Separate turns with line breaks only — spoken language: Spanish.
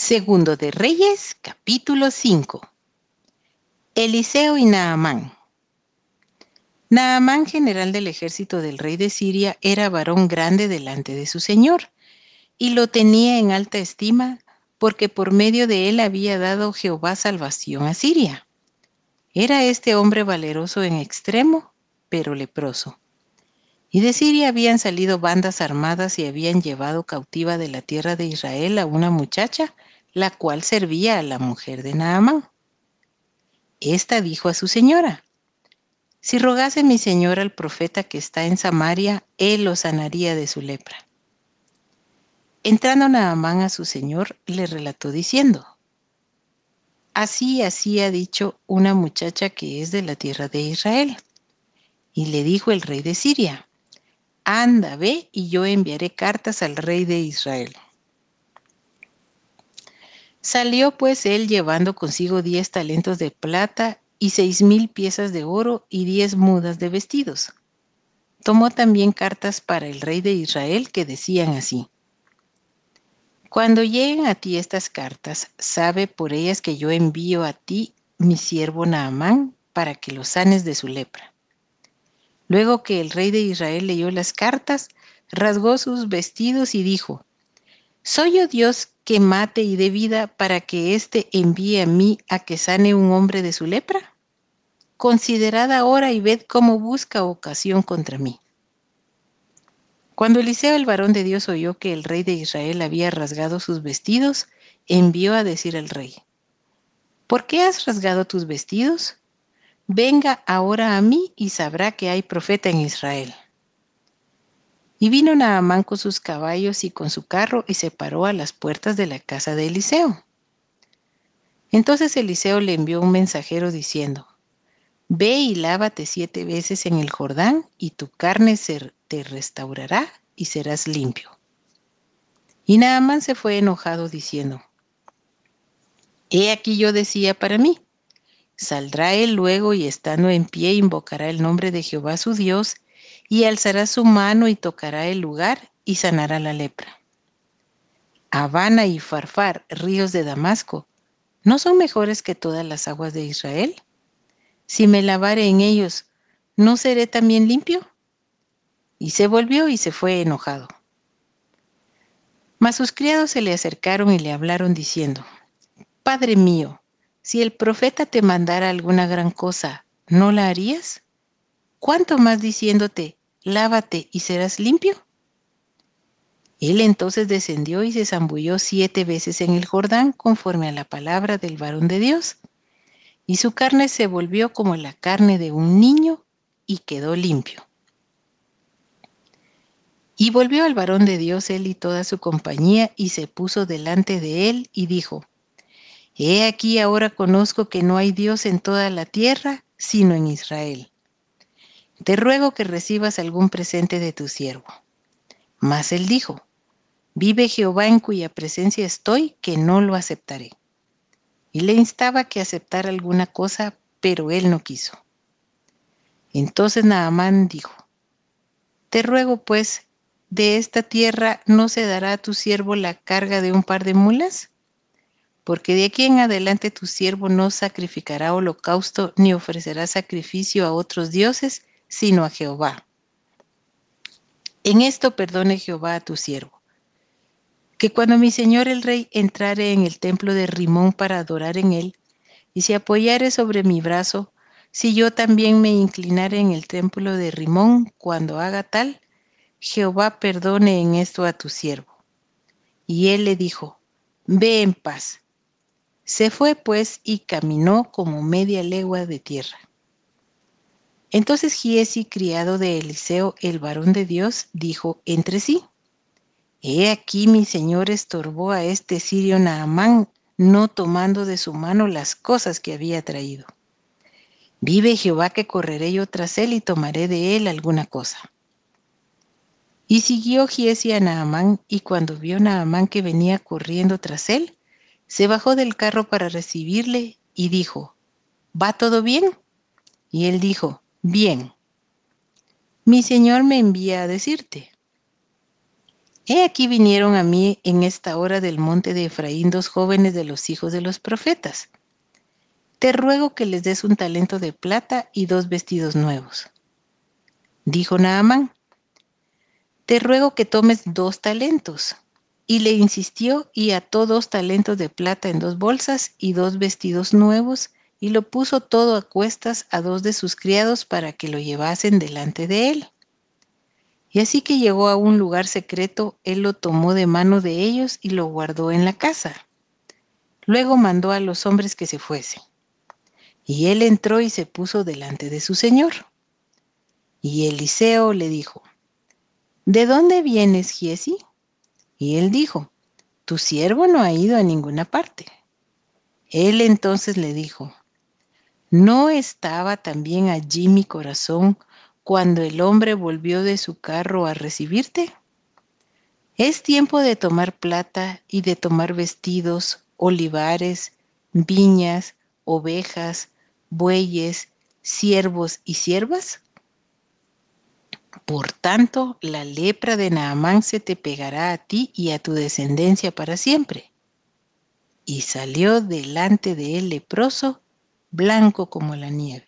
Segundo de Reyes, capítulo 5. Eliseo y Naamán. Naamán, general del ejército del rey de Siria, era varón grande delante de su señor, y lo tenía en alta estima, porque por medio de él había dado Jehová salvación a Siria. Era este hombre valeroso en extremo, pero leproso. Y de Siria habían salido bandas armadas y habían llevado cautiva de la tierra de Israel a una muchacha, la cual servía a la mujer de Naamán. Esta dijo a su señora, si rogase mi señor al profeta que está en Samaria, él lo sanaría de su lepra. Entrando Naamán a su señor, le relató diciendo, Así, así ha dicho una muchacha que es de la tierra de Israel. Y le dijo el rey de Siria, Anda, ve, y yo enviaré cartas al rey de Israel. Salió pues él llevando consigo diez talentos de plata y seis mil piezas de oro y diez mudas de vestidos. Tomó también cartas para el rey de Israel que decían así. Cuando lleguen a ti estas cartas, sabe por ellas que yo envío a ti mi siervo Naamán para que lo sanes de su lepra. Luego que el rey de Israel leyó las cartas, rasgó sus vestidos y dijo, ¿Soy yo Dios que mate y dé vida para que éste envíe a mí a que sane un hombre de su lepra? Considerad ahora y ved cómo busca ocasión contra mí. Cuando Eliseo el varón de Dios oyó que el rey de Israel había rasgado sus vestidos, envió a decir al rey, ¿por qué has rasgado tus vestidos? venga ahora a mí y sabrá que hay profeta en Israel. Y vino Naamán con sus caballos y con su carro y se paró a las puertas de la casa de Eliseo. Entonces Eliseo le envió un mensajero diciendo, Ve y lávate siete veces en el Jordán y tu carne se te restaurará y serás limpio. Y Naamán se fue enojado diciendo, He aquí yo decía para mí, Saldrá él luego y estando en pie invocará el nombre de Jehová su Dios y alzará su mano y tocará el lugar y sanará la lepra. Habana y Farfar, ríos de Damasco, ¿no son mejores que todas las aguas de Israel? Si me lavare en ellos, ¿no seré también limpio? Y se volvió y se fue enojado. Mas sus criados se le acercaron y le hablaron diciendo, Padre mío, si el profeta te mandara alguna gran cosa, ¿no la harías? ¿Cuánto más diciéndote, lávate y serás limpio? Él entonces descendió y se zambulló siete veces en el Jordán conforme a la palabra del varón de Dios. Y su carne se volvió como la carne de un niño y quedó limpio. Y volvió al varón de Dios él y toda su compañía y se puso delante de él y dijo, He aquí ahora conozco que no hay Dios en toda la tierra, sino en Israel. Te ruego que recibas algún presente de tu siervo. Mas él dijo, Vive Jehová en cuya presencia estoy, que no lo aceptaré. Y le instaba que aceptara alguna cosa, pero él no quiso. Entonces Naamán dijo, Te ruego pues, de esta tierra no se dará a tu siervo la carga de un par de mulas? porque de aquí en adelante tu siervo no sacrificará holocausto ni ofrecerá sacrificio a otros dioses, sino a Jehová. En esto perdone Jehová a tu siervo. Que cuando mi señor el rey entrare en el templo de Rimón para adorar en él, y se apoyare sobre mi brazo, si yo también me inclinare en el templo de Rimón cuando haga tal, Jehová perdone en esto a tu siervo. Y él le dijo, Ve en paz se fue pues y caminó como media legua de tierra. Entonces Giesi, criado de Eliseo, el varón de Dios, dijo entre sí, He aquí mi señor estorbó a este sirio Naamán, no tomando de su mano las cosas que había traído. Vive Jehová que correré yo tras él y tomaré de él alguna cosa. Y siguió Giesi a Naamán, y cuando vio Naamán que venía corriendo tras él, se bajó del carro para recibirle y dijo, ¿va todo bien? Y él dijo, bien. Mi señor me envía a decirte. He aquí vinieron a mí en esta hora del monte de Efraín dos jóvenes de los hijos de los profetas. Te ruego que les des un talento de plata y dos vestidos nuevos. Dijo Naamán, te ruego que tomes dos talentos. Y le insistió y ató dos talentos de plata en dos bolsas y dos vestidos nuevos y lo puso todo a cuestas a dos de sus criados para que lo llevasen delante de él. Y así que llegó a un lugar secreto, él lo tomó de mano de ellos y lo guardó en la casa. Luego mandó a los hombres que se fuesen. Y él entró y se puso delante de su señor. Y Eliseo le dijo, ¿De dónde vienes, Giesi? Y él dijo, Tu siervo no ha ido a ninguna parte. Él entonces le dijo, ¿no estaba también allí mi corazón cuando el hombre volvió de su carro a recibirte? Es tiempo de tomar plata y de tomar vestidos, olivares, viñas, ovejas, bueyes, siervos y siervas? Por tanto, la lepra de Naamán se te pegará a ti y a tu descendencia para siempre. Y salió delante de él leproso, blanco como la nieve.